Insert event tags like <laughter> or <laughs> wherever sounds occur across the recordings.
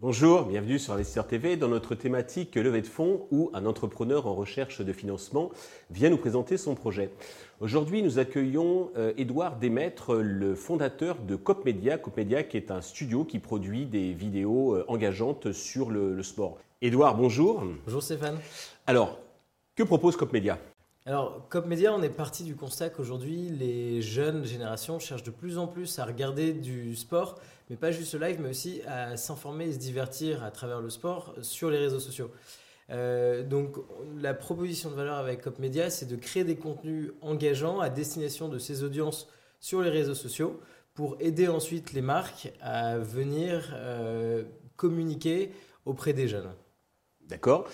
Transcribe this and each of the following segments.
Bonjour, bienvenue sur Investisseur TV dans notre thématique levée de fonds où un entrepreneur en recherche de financement vient nous présenter son projet. Aujourd'hui, nous accueillons Edouard Desmaîtres, le fondateur de CopMedia. CopMedia qui est un studio qui produit des vidéos euh, engageantes sur le, sport. Edouard, bonjour. Bonjour Stéphane. Alors, que propose CopMedia? Alors, Cop Media, on est parti du constat qu'aujourd'hui, les jeunes générations cherchent de plus en plus à regarder du sport, mais pas juste live, mais aussi à s'informer et se divertir à travers le sport sur les réseaux sociaux. Euh, donc, la proposition de valeur avec Cop Media, c'est de créer des contenus engageants à destination de ces audiences sur les réseaux sociaux pour aider ensuite les marques à venir euh, communiquer auprès des jeunes. D'accord.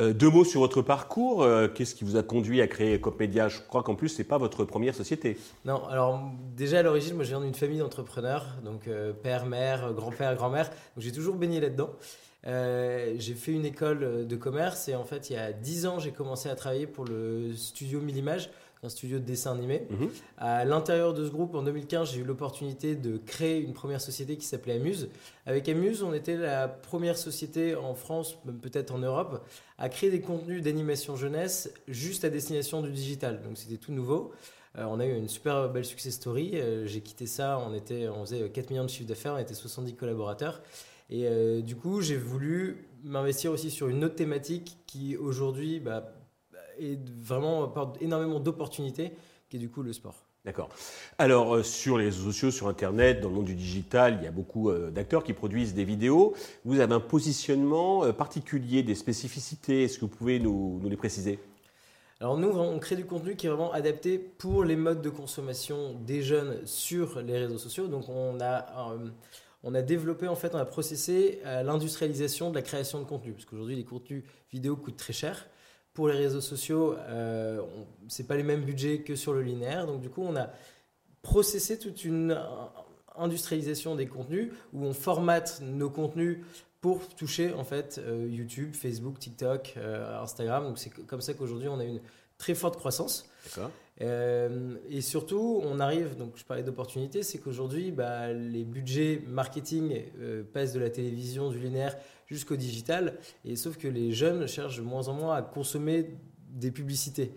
Euh, deux mots sur votre parcours. Euh, qu'est-ce qui vous a conduit à créer Copmedia? Je crois qu'en plus, ce n'est pas votre première société. Non, alors déjà à l'origine, moi je viens d'une famille d'entrepreneurs, donc euh, père, mère, grand-père, grand-mère. Donc j'ai toujours baigné là-dedans. j'ai fait une école de commerce et en fait, il y a dix ans, j'ai commencé à travailler pour le studio Millimage un studio de dessin animé. Mhm. À l'intérieur de ce groupe, en 2015, j'ai eu l'opportunité de créer une première société qui s'appelait Amuse. Avec Amuse, on était la première société en France, même peut-être en Europe, à créer des contenus d'animation jeunesse juste à destination du digital. Donc c'était tout nouveau. Euh, on a eu une super belle success story. Euh, j'ai quitté ça, on, était, on faisait 4 millions de chiffres d'affaires, on était 70 collaborateurs. Et euh, du coup, j'ai voulu m'investir aussi sur une autre thématique qui aujourd'hui bah, et vraiment apporte énormément d'opportunités, qui est du coup le sport. D'accord. Alors, euh, sur les réseaux sociaux, sur Internet, dans le monde du digital, il y a beaucoup euh, d'acteurs qui produisent des vidéos. Vous avez un positionnement euh, particulier, des spécificités. Est-ce que vous pouvez nous, nous les préciser? Alors nous, on crée du contenu qui est vraiment adapté pour les modes de consommation des jeunes sur les réseaux sociaux. Donc on a, on a développé, en fait, on a processé l'industrialisation de la création de contenu. Parce qu'aujourd'hui, les contenus vidéo coûtent très cher pour les réseaux sociaux, euh, ce n'est pas les mêmes budgets que sur le linéaire. Donc du coup, on a processé toute une industrialisation des contenus où on formate nos contenus pour toucher en fait euh, YouTube, Facebook, TikTok, euh, Instagram. Donc c'est comme ça qu'aujourd'hui on a une très forte croissance. Euh, et surtout, on arrive, donc je parlais d'opportunités, c'est qu'aujourd'hui, bah, les budgets marketing euh, passent de la télévision, du linéaire jusqu'au digital. Et sauf que les jeunes cherchent de moins en moins à consommer des publicités.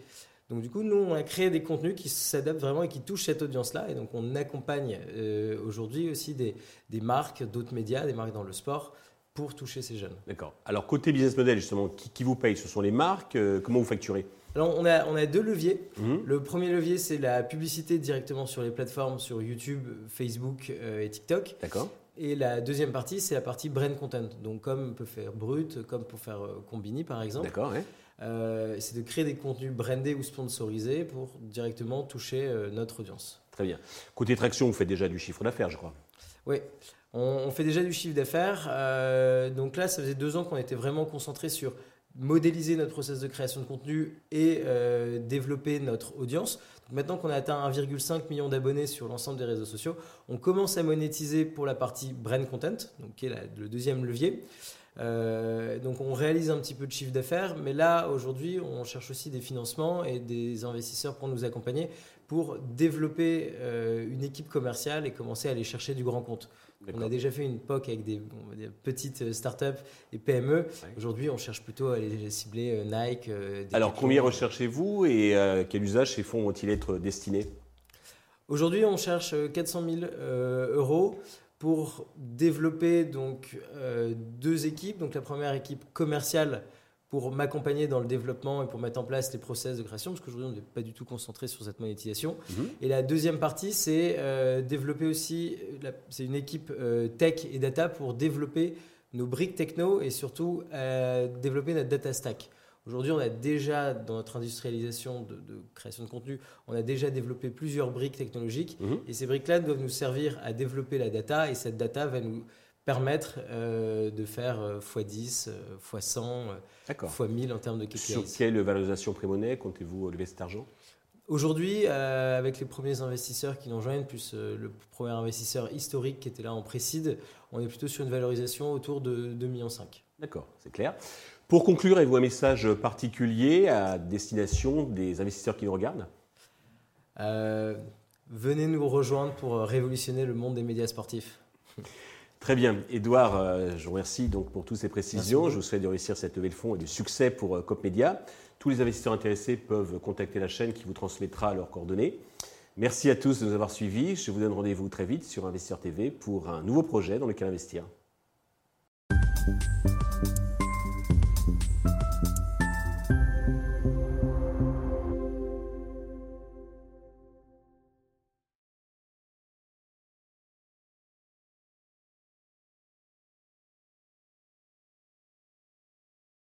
Donc du coup, nous, on a créé des contenus qui s'adaptent vraiment et qui touchent cette audience-là. Et donc, on accompagne euh, aujourd'hui aussi des, des marques, d'autres médias, des marques dans le sport, pour toucher ces jeunes. D'accord. Alors, côté business model, justement, qui, qui vous paye? Ce sont les marques Comment vous facturez? Alors, on a, on a deux leviers. Mhm. Le premier levier, c'est la publicité directement sur les plateformes, sur YouTube, Facebook euh, et TikTok. D'accord. Et la deuxième partie, c'est la partie brand content. Donc, comme peut faire Brut, comme pour faire euh, Combini, par exemple. D'accord, euh, c'est de créer des contenus brandés ou sponsorisés pour directement toucher notre audience. Très bien. Côté traction, vous faites déjà du chiffre d'affaires, je crois. Oui, on, fait déjà du chiffre d'affaires. donc là, ça faisait deux ans qu'on était vraiment concentré sur modéliser notre process de création de contenu et euh, développer notre audience. maintenant qu'on a atteint 1,5 million d'abonnés sur l'ensemble des réseaux sociaux, on commence à monétiser pour la partie brand content, donc qui est le deuxième levier. Euh, donc on réalise un petit peu de chiffre d'affaires, mais là aujourd'hui on cherche aussi des financements et des investisseurs pour nous accompagner pour développer euh, une équipe commerciale et commencer à aller chercher du grand compte. On a déjà fait une POC avec des, petites euh, startups et PME. Aujourd'hui, on cherche plutôt à aller cibler euh, Nike. Euh, Alors, combien recherchez-vous et quel usage ces fonds vont-ils être destinés? Aujourd'hui, on cherche 400 000 euros pour développer donc deux équipes. Donc, la première équipe commerciale pour m'accompagner dans le développement et pour mettre en place les process de création, parce qu'aujourd'hui, on n'est pas du tout concentré sur cette monétisation. Mhm. Et la deuxième partie, c'est euh, développer aussi, c'est une équipe euh, tech et data pour développer nos briques techno et surtout euh, développer notre data stack. Aujourd'hui, on a déjà, dans notre industrialisation de, création de contenu, on a déjà développé plusieurs briques technologiques. Mhm. Et ces briques-là doivent nous servir à développer la data. Et cette data va nous permettre euh, de faire x10, x100, x1000 en termes de KPIs. Sur quelle valorisation pré-monnaie comptez-vous lever cet argent? Aujourd'hui, euh, avec les premiers investisseurs qui nous rejoignent, plus euh, le premier investisseur historique qui était là en précide, on est plutôt sur une valorisation autour de 2,5 millions. D'accord, c'est clair. Pour conclure, avez-vous un message particulier à destination des investisseurs qui nous regardent? Euh, Venez nous rejoindre pour révolutionner le monde des médias sportifs. <laughs> Très bien. Edouard, euh, je vous remercie donc pour toutes ces précisions. Je vous souhaite de réussir cette levée de fonds et du succès pour COP Média. Tous les investisseurs intéressés peuvent contacter la chaîne qui vous transmettra leurs coordonnées. Merci à tous de nous avoir suivis. Je vous donne rendez-vous très vite sur Investisseur TV pour un nouveau projet dans lequel investir.